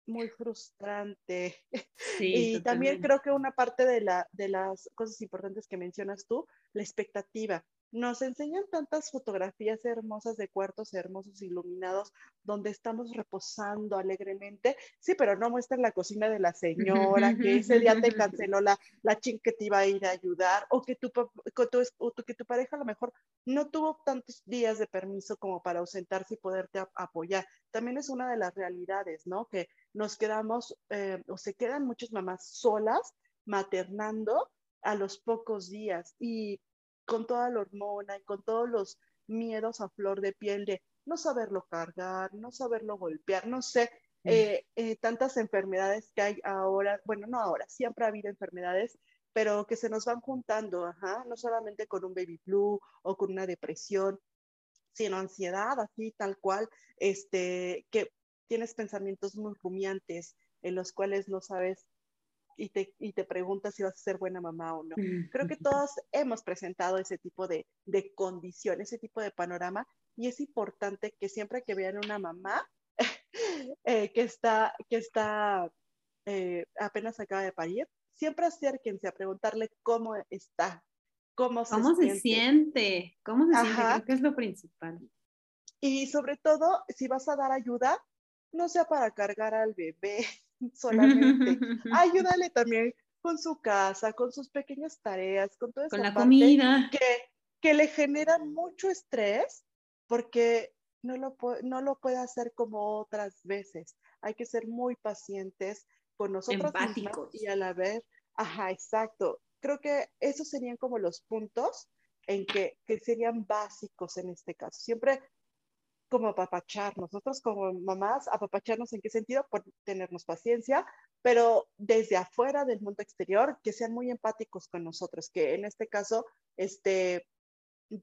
muy frustrante. Sí, y también creo que una parte de, la, de las cosas importantes que mencionas tú, la expectativa. Nos enseñan tantas fotografías hermosas de cuartos hermosos iluminados donde estamos reposando alegremente. Sí, pero no muestran la cocina de la señora, que ese día te canceló la, la chin que te iba a ir a ayudar, o que tu, que tu pareja a lo mejor no tuvo tantos días de permiso como para ausentarse y poderte apoyar. También es una de las realidades, ¿no? Que nos quedamos, eh, o se quedan muchas mamás solas maternando a los pocos días. Y con toda la hormona y con todos los miedos a flor de piel de no saberlo cargar, no saberlo golpear, no sé, eh, eh, tantas enfermedades que hay ahora, bueno, no ahora, siempre ha habido enfermedades, pero que se nos van juntando, ajá, no solamente con un baby flu o con una depresión, sino ansiedad, así tal cual, este, que tienes pensamientos muy rumiantes en los cuales no sabes y te, y te preguntas si vas a ser buena mamá o no. Creo que todos hemos presentado ese tipo de, de condición, ese tipo de panorama, y es importante que siempre que vean una mamá eh, que está, que está eh, apenas acaba de parir, siempre acérquense a preguntarle cómo está, cómo se ¿Cómo se siente? ¿Cómo se siente? Creo que es lo principal. Y sobre todo, si vas a dar ayuda, no sea para cargar al bebé solamente. Ayúdale también con su casa, con sus pequeñas tareas, con toda con la comida. Que, que le generan mucho estrés porque no lo, no lo puede hacer como otras veces. Hay que ser muy pacientes con nosotros Empáticos. y a la vez, ajá, exacto. Creo que esos serían como los puntos en que, que serían básicos en este caso. Siempre como apapacharnos, nosotros como mamás, apapacharnos en qué sentido, por tenernos paciencia, pero desde afuera del mundo exterior, que sean muy empáticos con nosotros, que en este caso, este,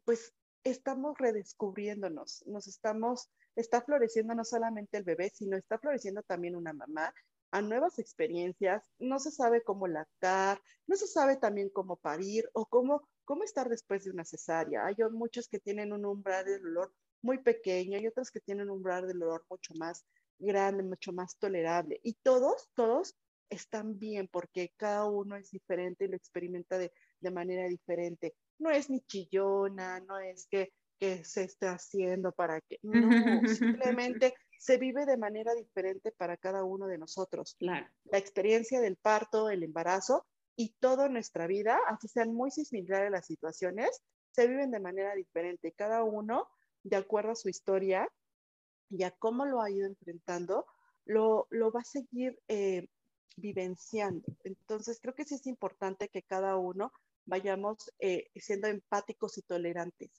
pues estamos redescubriéndonos, nos estamos, está floreciendo no solamente el bebé, sino está floreciendo también una mamá a nuevas experiencias, no se sabe cómo lactar, no se sabe también cómo parir o cómo, cómo estar después de una cesárea. Hay muchos que tienen un umbral de dolor muy pequeño y otros que tienen un umbral de dolor mucho más grande, mucho más tolerable. Y todos, todos están bien porque cada uno es diferente y lo experimenta de, de manera diferente. No es ni chillona, no es que, que se esté haciendo para que, no, simplemente se vive de manera diferente para cada uno de nosotros. Claro. La experiencia del parto, el embarazo y toda nuestra vida, así sean muy similares las situaciones, se viven de manera diferente. Cada uno de acuerdo a su historia y a cómo lo ha ido enfrentando, lo, lo va a seguir eh, vivenciando. Entonces, creo que sí es importante que cada uno vayamos eh, siendo empáticos y tolerantes.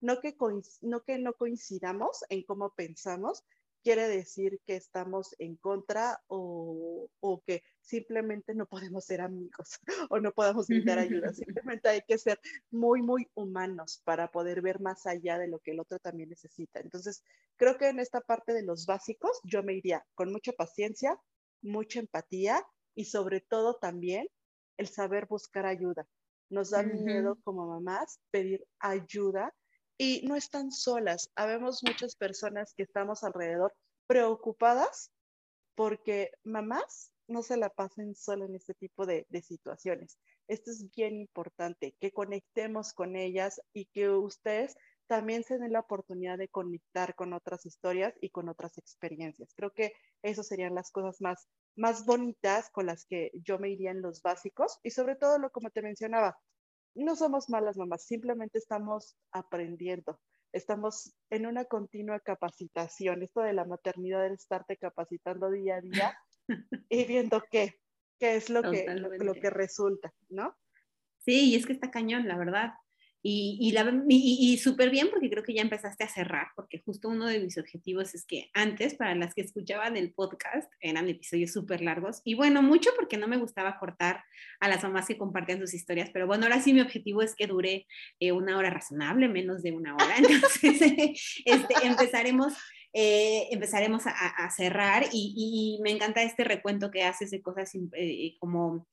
No, que no que no coincidamos en cómo pensamos, quiere decir que estamos en contra o, o, que simplemente no podemos ser amigos o no podemos brindar ayuda. Simplemente hay que ser muy, muy humanos para poder ver más allá de lo que el otro también necesita. Entonces, creo que en esta parte de los básicos yo me iría con mucha paciencia, mucha empatía y sobre todo también el saber buscar ayuda. Nos da miedo como mamás pedir ayuda y no están solas. Habemos muchas personas que estamos alrededor preocupadas porque mamás no se la pasen solo en este tipo de, de, situaciones. Esto es bien importante, que conectemos con ellas y que ustedes también se den la oportunidad de conectar con otras historias y con otras experiencias. Creo que esas serían las cosas más, más bonitas con las que yo me iría en los básicos y sobre todo lo como te mencionaba, no somos malas mamás, simplemente estamos aprendiendo, estamos en una continua capacitación. Esto de la maternidad es estarte capacitando día a día y viendo qué, qué es lo que, lo que resulta, ¿no? Sí, y es que está cañón, la verdad. Y, y, súper bien porque creo que ya empezaste a cerrar, porque justo uno de mis objetivos es que antes, para las que escuchaban el podcast, eran episodios súper largos. Y bueno, mucho porque no me gustaba cortar a las mamás que compartían sus historias, pero bueno, ahora sí mi objetivo es que dure eh, una hora razonable, menos de una hora. Entonces, este, empezaremos eh, empezaremos a, cerrar y, y, me encanta este recuento que haces de cosas eh, como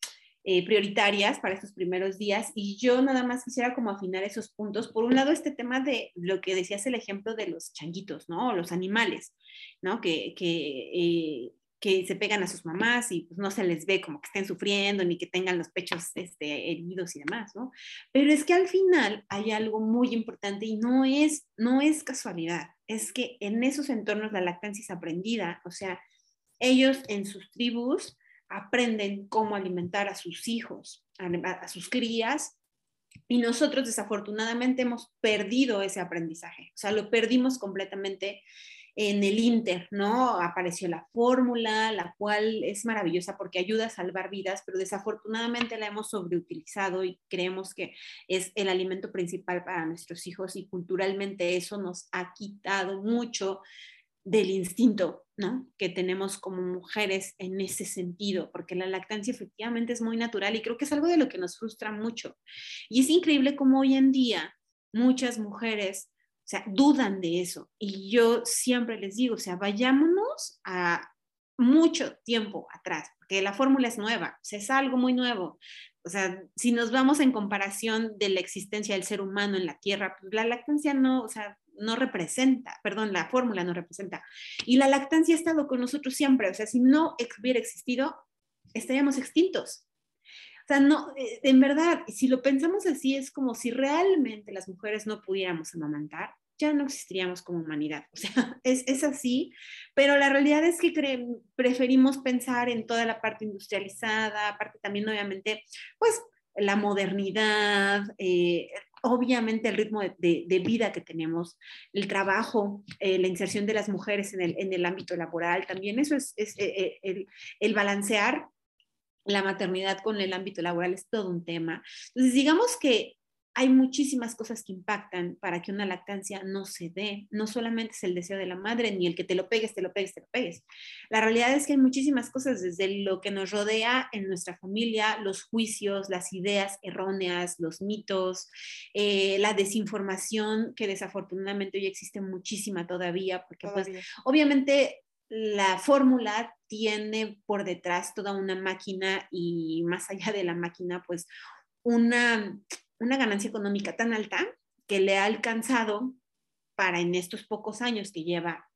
eh, prioritarias para estos primeros días y yo nada más quisiera como afinar esos puntos. Por un lado, este tema de lo que decías, el ejemplo de los changuitos, ¿no? Los animales, ¿no? Que, que, eh, que se pegan a sus mamás y pues no se les ve como que estén sufriendo ni que tengan los pechos este, heridos y demás, ¿no? Pero es que al final hay algo muy importante y no es, no es casualidad, es que en esos entornos la lactancia es aprendida, o sea, ellos en sus tribus aprenden cómo alimentar a sus hijos, a, sus crías, y nosotros desafortunadamente hemos perdido ese aprendizaje, o sea, lo perdimos completamente en el Inter, ¿no? Apareció la fórmula, la cual es maravillosa porque ayuda a salvar vidas, pero desafortunadamente la hemos sobreutilizado y creemos que es el alimento principal para nuestros hijos y culturalmente eso nos ha quitado mucho del instinto, Que tenemos como mujeres en ese sentido, porque la lactancia efectivamente es muy natural y creo que es algo de lo que nos frustra mucho. Y es increíble cómo hoy en día muchas mujeres, o dudan de eso. Y yo siempre les digo, o sea, vayámonos a mucho tiempo atrás, porque la fórmula es nueva, o sea, es algo muy nuevo. O sea, si nos vamos en comparación de la existencia del ser humano en la Tierra, pues la lactancia no, o sea, no representa, perdón, la fórmula no representa. Y la lactancia ha estado con nosotros siempre, o sea, si no hubiera existido, estaríamos extintos. sea, no, eh, en verdad, si lo pensamos así, es como si realmente las mujeres no pudiéramos amamantar, ya no existiríamos como humanidad. O sea, es, es así, pero la realidad es que preferimos pensar en toda la parte industrializada, aparte también obviamente, pues la modernidad, eh, obviamente el ritmo de, vida que tenemos, el trabajo, eh, la inserción de las mujeres en el, en el ámbito laboral, también eso es, es eh, el, el, balancear la maternidad con el ámbito laboral es todo un tema. Entonces, digamos que hay muchísimas cosas que impactan para que una lactancia no se dé. No solamente es el deseo de la madre, ni el que te lo pegues, te lo pegues, te lo pegues. La realidad es que hay muchísimas cosas desde lo que nos rodea en nuestra familia, los juicios, las ideas erróneas, los mitos, eh, la desinformación, que desafortunadamente hoy existe muchísima todavía, porque pues obviamente la fórmula tiene por detrás toda una máquina y más allá de la máquina, pues una una ganancia económica tan alta que le ha alcanzado para en estos pocos años que lleva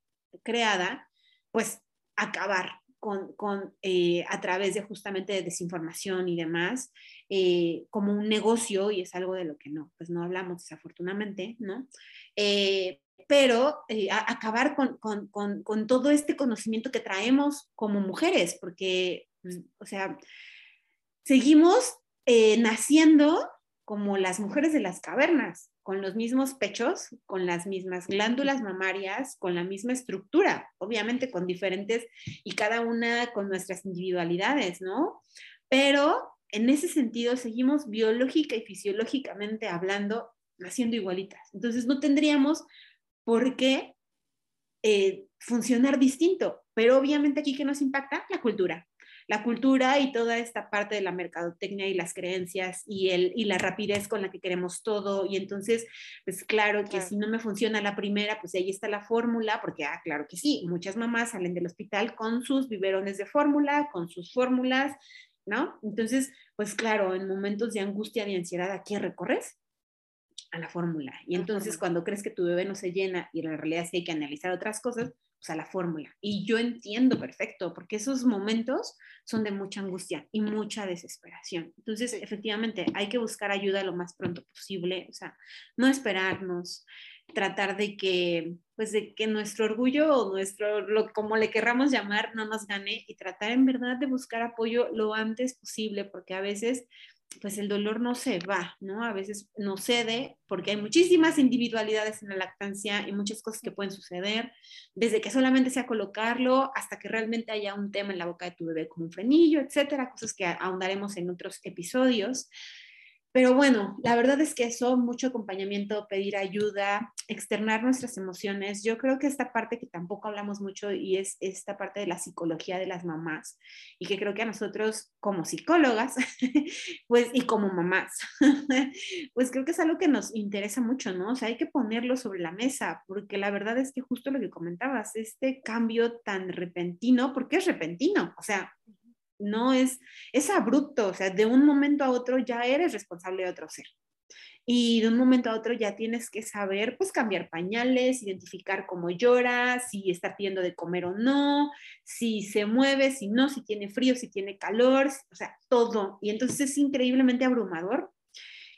creada, pues acabar con, con eh, a través de justamente de desinformación y demás, eh, como un negocio, y es algo de lo que no, pues no hablamos desafortunadamente, ¿no? Eh, pero acabar con, con, con, todo este conocimiento que traemos como mujeres, porque, pues, o sea, seguimos naciendo como las mujeres de las cavernas, con los mismos pechos, con las mismas glándulas mamarias, con la misma estructura, obviamente con diferentes y cada una con nuestras individualidades, ¿no? Pero en ese sentido seguimos biológica y fisiológicamente hablando, naciendo igualitas. Entonces no tendríamos por qué eh, funcionar distinto, pero obviamente aquí que nos impacta la cultura la cultura y toda esta parte de la mercadotecnia y las creencias y, el, y la rapidez con la que queremos todo. Y entonces, pues claro que si no me funciona la primera, pues ahí está la fórmula, porque, ah, claro que sí, muchas mamás salen del hospital con sus biberones de fórmula, con sus fórmulas, ¿no? Entonces, pues claro, en momentos de angustia, de ansiedad, ¿a qué recorres? A la fórmula. Y entonces, cuando crees que tu bebé no se llena y la realidad es que hay que analizar otras cosas, pues a la fórmula. Y yo entiendo perfecto, porque esos momentos son de mucha angustia y mucha desesperación. Entonces, efectivamente, hay que buscar ayuda lo más pronto posible, o sea, no esperarnos, tratar de que, pues de que nuestro orgullo o nuestro, lo, como le querramos llamar, no nos gane y tratar en verdad de buscar apoyo lo antes posible, porque a veces pues el dolor no se va, ¿no? A veces no cede porque hay muchísimas individualidades en la lactancia y muchas cosas que pueden suceder, desde que solamente sea colocarlo hasta que realmente haya un tema en la boca de tu bebé como un frenillo, etcétera, cosas que ahondaremos en otros episodios. Pero bueno, la verdad es que eso, mucho acompañamiento, pedir ayuda, externar nuestras emociones. Yo creo que esta parte que tampoco hablamos mucho y es esta parte de la psicología de las mamás y que creo que a nosotros como psicólogas, pues y como mamás, pues creo que es algo que nos interesa mucho, ¿no? O sea, hay que ponerlo sobre la mesa porque la verdad es que justo lo que comentabas, este cambio tan repentino, porque es repentino, o sea, no es, es abrupto, o sea, de un momento a otro ya eres responsable de otro ser. Y de un momento a otro ya tienes que saber, pues, cambiar pañales, identificar cómo llora, si está pidiendo de comer o no, si se mueve, si no, si tiene frío, si tiene calor, o sea, todo. Y entonces es increíblemente abrumador.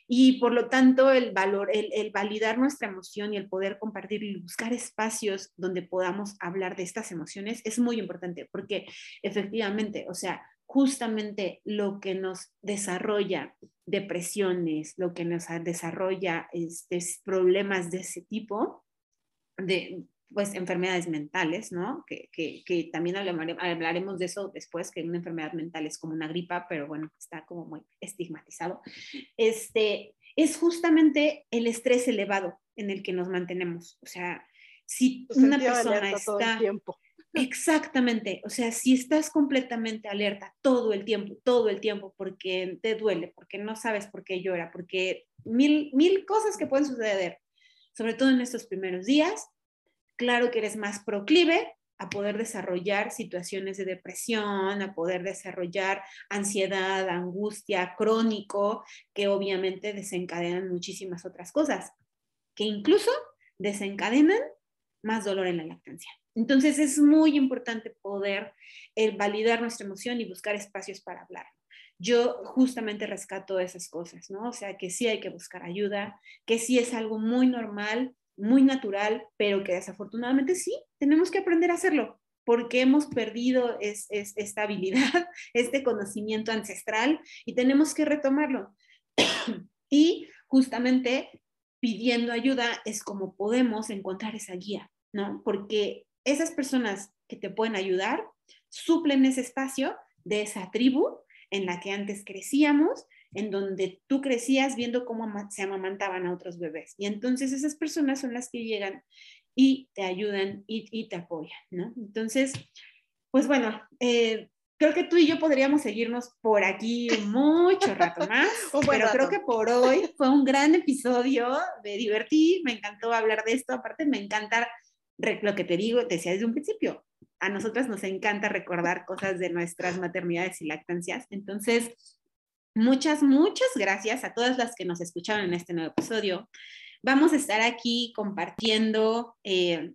Y por lo tanto, el valor, el, validar nuestra emoción y el poder compartir y buscar espacios donde podamos hablar de estas emociones es muy importante, porque efectivamente, o sea, justamente lo que nos desarrolla depresiones, lo que nos desarrolla este, problemas de ese tipo, de pues enfermedades mentales, ¿no? Que, que, que también hablaremos de eso después, que una enfermedad mental es como una gripa, pero bueno, está como muy estigmatizado. Este, es justamente el estrés elevado en el que nos mantenemos. O sea, si una persona está... Tiempo. Exactamente, o sea, si estás completamente alerta todo el tiempo, todo el tiempo, porque te duele, porque no sabes por qué llora, porque mil, mil cosas que pueden suceder, sobre todo en estos primeros días, claro que eres más proclive a poder desarrollar situaciones de depresión, a poder desarrollar ansiedad, angustia, crónico, que obviamente desencadenan muchísimas otras cosas, que incluso desencadenan más dolor en la lactancia. Entonces es muy importante poder eh, validar nuestra emoción y buscar espacios para hablar. yo justamente rescato esas cosas, ¿no? O sea, que sí hay que buscar ayuda, que sí es algo muy normal, muy natural, pero que desafortunadamente sí, tenemos que aprender a hacerlo porque hemos perdido esta habilidad, este conocimiento ancestral y tenemos que retomarlo. y justamente pidiendo ayuda es como podemos encontrar esa guía, ¿no? Porque esas personas que te pueden ayudar suplen ese espacio de esa tribu en la que antes crecíamos, en donde tú crecías viendo cómo se amamantaban a otros bebés. Y entonces esas personas son las que llegan y te ayudan y, te apoyan, ¿no? Entonces, pues bueno, eh, creo que tú y yo podríamos seguirnos por aquí mucho rato más, pero creo que por hoy fue un gran episodio, me divertí, me encantó hablar de esto, aparte me encanta lo que te digo, te decía desde un principio, a nosotras nos encanta recordar cosas de nuestras maternidades y lactancias. Entonces, muchas, muchas gracias a todas las que nos escucharon en este nuevo episodio. Vamos a estar aquí compartiendo, eh,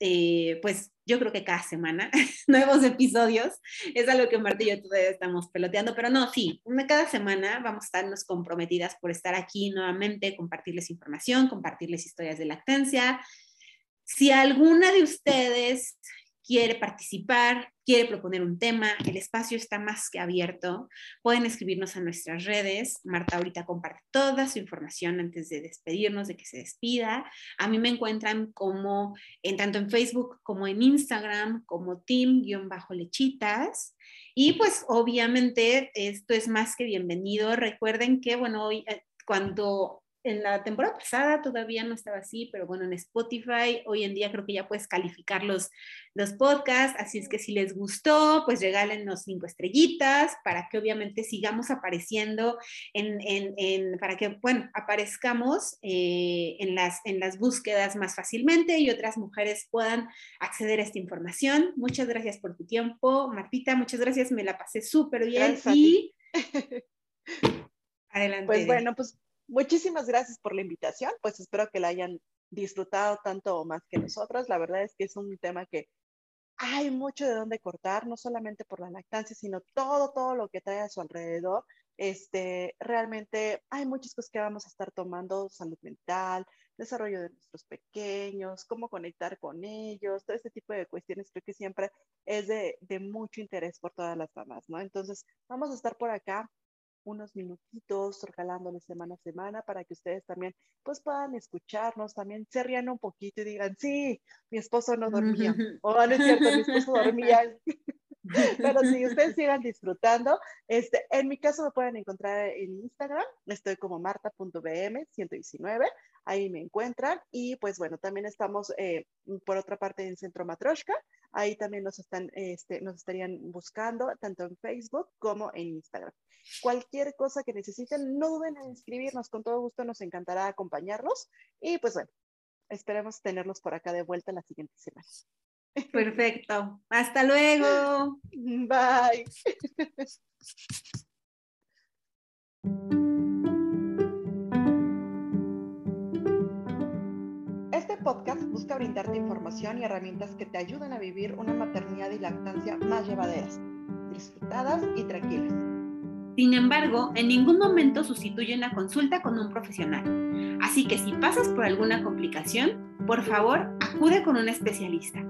eh, pues yo creo que cada semana, nuevos episodios. Es algo que Marta y yo todavía estamos peloteando, pero no, sí, cada semana vamos a estarnos comprometidas por estar aquí nuevamente, compartirles información, compartirles historias de lactancia. Si alguna de ustedes quiere participar, quiere proponer un tema, el espacio está más que abierto. Pueden escribirnos a nuestras redes. Marta ahorita comparte toda su información antes de despedirnos, de que se despida. A mí me encuentran como en tanto en Facebook como en Instagram como team-lechitas. Y pues obviamente esto es más que bienvenido. Recuerden que, bueno, hoy eh, cuando en la temporada pasada todavía no estaba así, pero bueno, en Spotify hoy en día creo que ya puedes calificar los, los podcasts, así es que si les gustó, pues regálenos cinco estrellitas para que obviamente sigamos apareciendo en, en, en para que, bueno, aparezcamos eh, en, las, en las búsquedas más fácilmente y otras mujeres puedan acceder a esta información. Muchas gracias por tu tiempo, Martita, muchas gracias, me la pasé súper bien y... Adelante. Pues bueno, pues Muchísimas gracias por la invitación, pues espero que la hayan disfrutado tanto o más que nosotros. La verdad es que es un tema que hay mucho de dónde cortar, no solamente por la lactancia, sino todo, todo lo que trae a su alrededor. Este, realmente hay muchas cosas que vamos a estar tomando, salud mental, desarrollo de nuestros pequeños, cómo conectar con ellos, todo este tipo de cuestiones creo que siempre es de, de mucho interés por todas las mamás, ¿no? Entonces, vamos a estar por acá unos minutitos regalándoles semana a semana para que ustedes también pues puedan escucharnos, también se rían un poquito y digan, sí, mi esposo no dormía, o no es cierto, mi esposo dormía. Pero si ustedes sigan disfrutando, este, en mi caso me pueden encontrar en Instagram, estoy como marta.bm119, ahí me encuentran. Y pues bueno, también estamos eh, por otra parte en Centro Matroshka, ahí también nos, están, este, nos estarían buscando, tanto en Facebook como en Instagram. Cualquier cosa que necesiten, no duden en escribirnos, con todo gusto nos encantará acompañarlos. Y pues bueno, esperemos tenerlos por acá de vuelta la siguiente semana. Perfecto. Hasta luego. Bye. podcast busca brindarte información y herramientas que te ayuden a vivir una maternidad y lactancia más llevaderas, disfrutadas y tranquilas. Sin embargo, en ningún momento sustituye una consulta con un profesional. Así que si pasas por alguna complicación, por favor, acude con un especialista.